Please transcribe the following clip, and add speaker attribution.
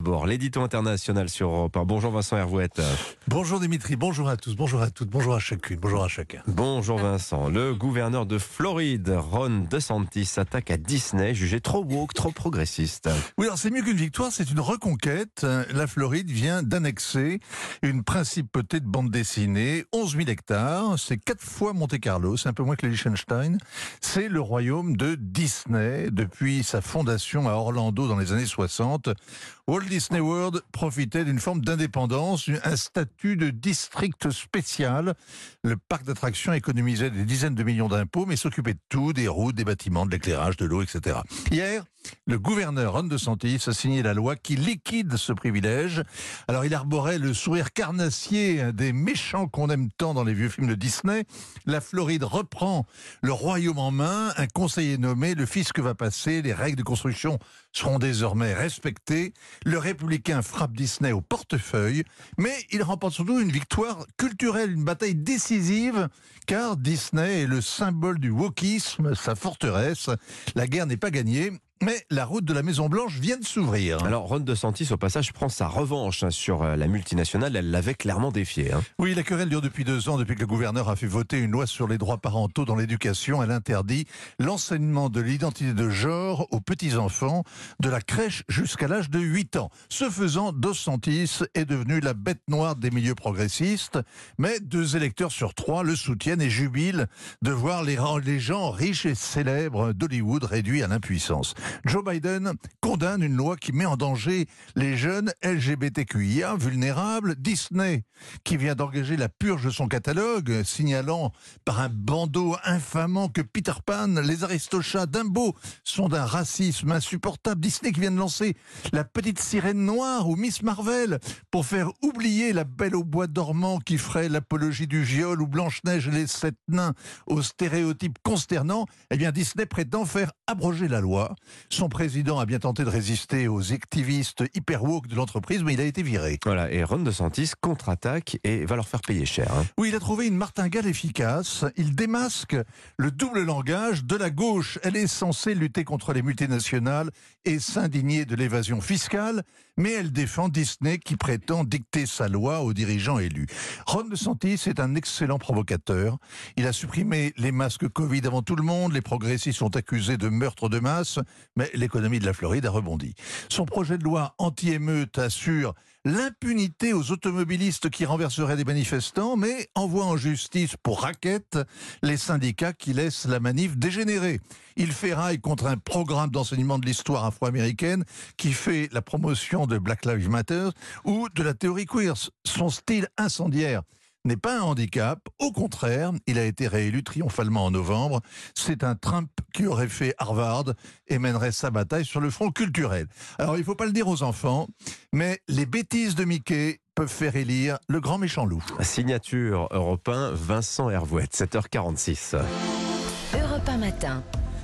Speaker 1: Bon, l'édito international sur Europe 1. Bonjour Vincent Hervouette.
Speaker 2: Bonjour Dimitri, bonjour à tous, bonjour à toutes, bonjour à chacune, bonjour à chacun.
Speaker 1: Bonjour Vincent. Le gouverneur de Floride, Ron DeSantis, s'attaque à Disney, jugé trop woke, trop progressiste.
Speaker 2: Oui, alors c'est mieux qu'une victoire, c'est une reconquête. La Floride vient d'annexer une principauté de bande dessinée, 11 000 hectares, c'est quatre fois Monte-Carlo, c'est un peu moins que le Liechtenstein. C'est le royaume de Disney depuis sa fondation à Orlando dans les années 60. Walt Disney World profitait d'une forme d'indépendance, un statut de district spécial. Le parc d'attractions économisait des dizaines de millions d'impôts, mais s'occupait de tout, des routes, des bâtiments, de l'éclairage, de l'eau, etc. Hier, le gouverneur Ron DeSantis a signé la loi qui liquide ce privilège. Alors il arborait le sourire carnassier des méchants qu'on aime tant dans les vieux films de Disney. La Floride reprend le royaume en main, un conseiller nommé, le fisc va passer, les règles de construction seront désormais respectées. Le républicain frappe Disney au portefeuille, mais il remporte surtout une victoire culturelle, une bataille décisive, car Disney est le symbole du wokisme, sa forteresse. La guerre n'est pas gagnée. Mais la route de la Maison Blanche vient de s'ouvrir.
Speaker 1: Alors Ron DeSantis, au passage, prend sa revanche hein, sur euh, la multinationale. Elle l'avait clairement défié. Hein.
Speaker 2: Oui, la querelle dure depuis deux ans, depuis que le gouverneur a fait voter une loi sur les droits parentaux dans l'éducation. Elle interdit l'enseignement de l'identité de genre aux petits-enfants, de la crèche jusqu'à l'âge de 8 ans. Ce faisant, DeSantis est devenu la bête noire des milieux progressistes. Mais deux électeurs sur trois le soutiennent et jubilent de voir les, les gens riches et célèbres d'Hollywood réduits à l'impuissance. Joe Biden condamne une loi qui met en danger les jeunes LGBTQIA vulnérables. Disney, qui vient d'engager la purge de son catalogue, signalant par un bandeau infamant que Peter Pan, les Aristochats, Dumbo sont d'un racisme insupportable. Disney qui vient de lancer la petite sirène noire ou Miss Marvel pour faire oublier la belle au bois dormant qui ferait l'apologie du viol ou Blanche-Neige les sept nains aux stéréotypes consternants. Eh bien, Disney prétend faire abroger la loi. Son président a bien tenté de résister aux activistes hyper woke de l'entreprise, mais il a été viré.
Speaker 1: Voilà, et Ron DeSantis contre-attaque et va leur faire payer cher. Hein.
Speaker 2: Oui, il a trouvé une martingale efficace. Il démasque le double langage de la gauche. Elle est censée lutter contre les multinationales et s'indigner de l'évasion fiscale, mais elle défend Disney qui prétend dicter sa loi aux dirigeants élus. Ron DeSantis est un excellent provocateur. Il a supprimé les masques Covid avant tout le monde. Les progressistes sont accusés de meurtre de masse mais l'économie de la Floride a rebondi. Son projet de loi anti-émeute assure l'impunité aux automobilistes qui renverseraient des manifestants, mais envoie en justice pour raquette les syndicats qui laissent la manif dégénérer. Il rail contre un programme d'enseignement de l'histoire afro-américaine qui fait la promotion de Black Lives Matter ou de la théorie queer. Son style incendiaire n'est pas un handicap. Au contraire, il a été réélu triomphalement en novembre. C'est un Trump qui aurait fait Harvard et mènerait sa bataille sur le front culturel. Alors, il ne faut pas le dire aux enfants, mais les bêtises de Mickey peuvent faire élire le grand méchant loup.
Speaker 1: Signature européen Vincent Hervouette, 7h46.
Speaker 3: Europe matin.